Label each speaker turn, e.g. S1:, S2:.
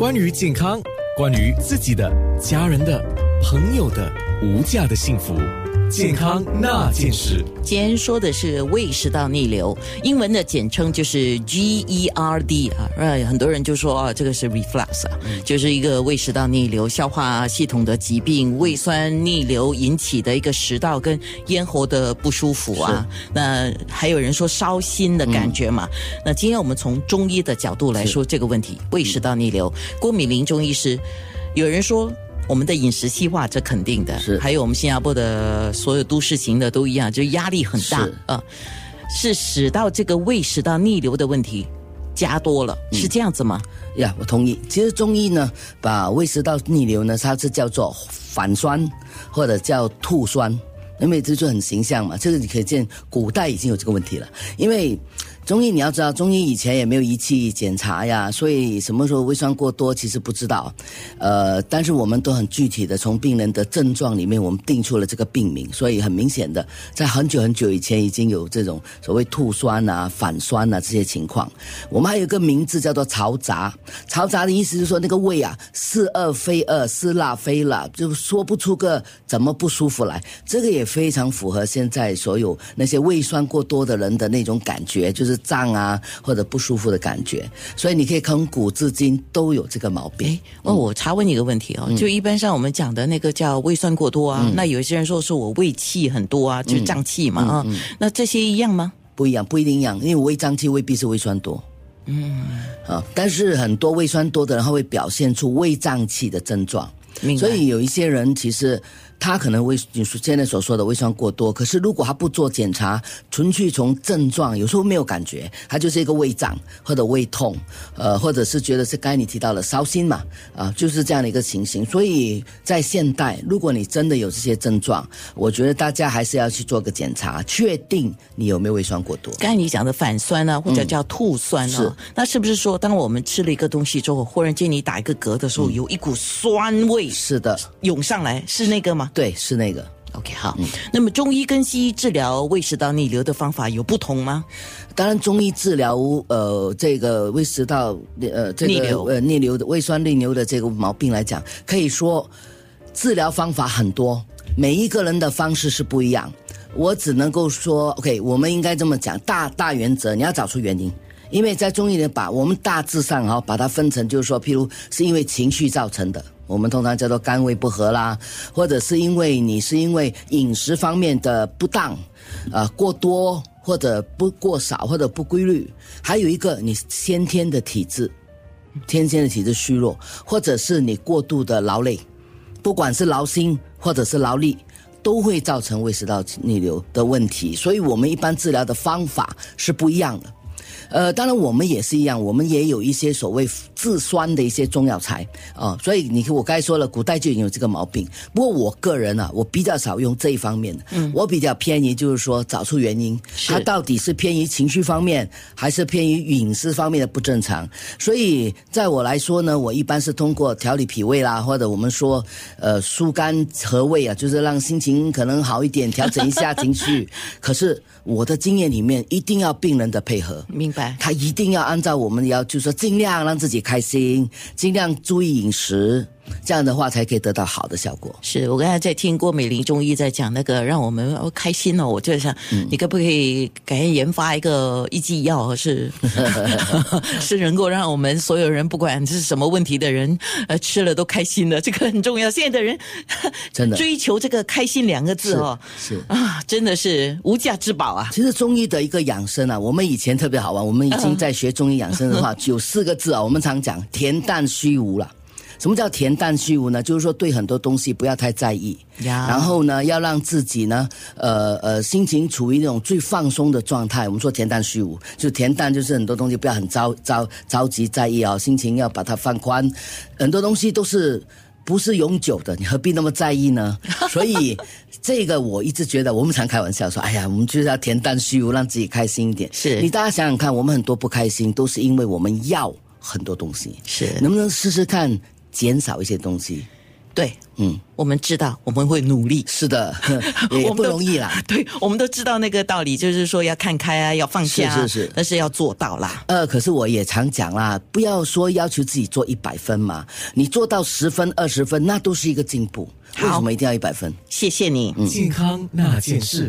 S1: 关于健康，关于自己的、家人的、朋友的无价的幸福，健康那件事。
S2: 今天说的是胃食道逆流，英文的简称就是 GERD 啊，呃，很多人就说啊，这个是 reflux 啊，就是一个胃食道逆流、消化系统的疾病，胃酸逆流引起的一个食道跟咽喉的不舒服啊。那还有人说烧心的感觉嘛？那今天我们从中医的角度来说这个问题，胃食道逆流，郭敏玲中医师，有人说。我们的饮食西化，这肯定的。
S3: 是
S2: 还有我们新加坡的所有都市型的都一样，就压力很大
S3: 是
S2: 啊，是使到这个胃食道逆流的问题加多了，是这样子吗？
S3: 呀我同意。其实中医呢，把胃食道逆流呢，它是叫做反酸或者叫吐酸，因为这就很形象嘛。这个你可以见古代已经有这个问题了，因为。中医你要知道，中医以前也没有仪器检查呀，所以什么时候胃酸过多其实不知道。呃，但是我们都很具体的从病人的症状里面，我们定出了这个病名，所以很明显的，在很久很久以前已经有这种所谓吐酸啊、反酸啊这些情况。我们还有一个名字叫做嘈杂，嘈杂的意思就是说那个胃啊是恶非恶，是辣非辣，就说不出个怎么不舒服来。这个也非常符合现在所有那些胃酸过多的人的那种感觉，就是胀啊或者不舒服的感觉。所以你可以从古至今都有这个毛病。
S2: 哎，哦，我查问你一个问题哦，就一般上我们讲的那个叫胃酸过多啊，那有一些人说是我胃气很多啊，就是胀气嘛啊，那这些一样吗？
S3: 不一样，不一定一样，因为胃胀气未必是胃酸多。嗯，啊，但是很多胃酸多的人，他会表现出胃胀气的症状。
S2: 明白
S3: 所以有一些人其实他可能胃你说现在所说的胃酸过多，可是如果他不做检查，纯粹从症状，有时候没有感觉，他就是一个胃胀或者胃痛，呃，或者是觉得是刚才你提到了烧心嘛，啊，就是这样的一个情形。所以在现代，如果你真的有这些症状，我觉得大家还是要去做个检查，确定你有没有胃酸过多。
S2: 刚才你讲的反酸啊，或者叫吐酸啊，
S3: 是
S2: 那是不是说，当我们吃了一个东西之后，忽然间你打一个嗝的时候，有一股酸味
S3: 是的，
S2: 涌上来，是那个吗
S3: 对，是那个。
S2: ？OK，好。那么中医跟西医治疗胃食道逆流的方法有不同吗？
S3: 当然，中医治疗呃这个胃食道呃这个
S2: 逆流
S3: 呃逆流的胃酸逆流的这个毛病来讲，可以说治疗方法很多，每一个人的方式是不一样。我只能够说，OK，我们应该这么讲，大大原则你要找出原因。因为在中医里把我们大致上哈、把它分成，就是说，譬如是因为情绪造成的，我们通常叫做肝胃不和啦，或者是因为你是因为饮食方面的不当，呃过多或者不过少或者不规律，还有一个你先天的体质，天生的体质虚弱，或者是你过度的劳累，不管是劳心或者是劳力，都会造成胃食道逆流的问题。所以我们一般治疗的方法是不一样的。呃，当然我们也是一样，我们也有一些所谓治酸的一些中药材啊、所以你看我刚才说了，古代就已经有这个毛病。不过我个人啊，我比较少用这一方面的，嗯，我比较偏于就是说找出原因，
S2: 是
S3: 它到底是偏于情绪方面，还是偏于饮食方面的不正常。所以在我来说呢，我一般是通过调理脾胃啦，或者我们说呃疏肝和胃啊，就是让心情可能好一点，调整一下情绪。可是我的经验里面，一定要病人的配合。
S2: 明白。
S3: 他一定要按照我们要，就是说尽量让自己开心，尽量注意饮食，这样的话才可以得到好的效果。
S2: 是我刚才在听郭美玲中医在讲那个让我们哦开心哦，我就想，你可不可以改天研发一个一剂药，是 是能够让我们所有人不管是什么问题的人，呃，吃了都开心的，这个很重要。现在的人
S3: 真的
S2: 追求这个开心两个字哦，
S3: 是 是
S2: 啊，真的是无价之宝啊。
S3: 其实中医的一个养生啊，我们以前特别好玩，我们已经在学中医养生的话，有四个字啊，我们常讲恬淡虚无了。什么叫恬淡虚无呢？就是说对很多东西不要太在意，
S2: 呀
S3: 然后呢，要让自己呢，呃呃，心情处于那种最放松的状态。我们说恬淡虚无，就恬淡就是很多东西不要很着着着急在意啊、心情要把它放宽，很多东西都是。不是永久的，你何必那么在意呢？所以这个我一直觉得，我们常开玩笑说，哎呀，我们就是要恬淡虚无，让自己开心一点。
S2: 是
S3: 你大家想想看，我们很多不开心，都是因为我们要很多东西。
S2: 是
S3: 能不能试试看减少一些东西？
S2: 对，
S3: 嗯，
S2: 我们知道我们会努力。
S3: 是的，也不容易啦。
S2: 对，我们都知道那个道理，就是说要看开啊，要放下、啊，
S3: 是是是
S2: 但是要做到啦。
S3: 呃，可是我也常讲啦，不要说要求自己做一百分嘛，你做到十分、二十分，那都是一个进步。为
S2: 好
S3: 什么一定要一百分？
S2: 谢谢你。
S1: 嗯健康那件事。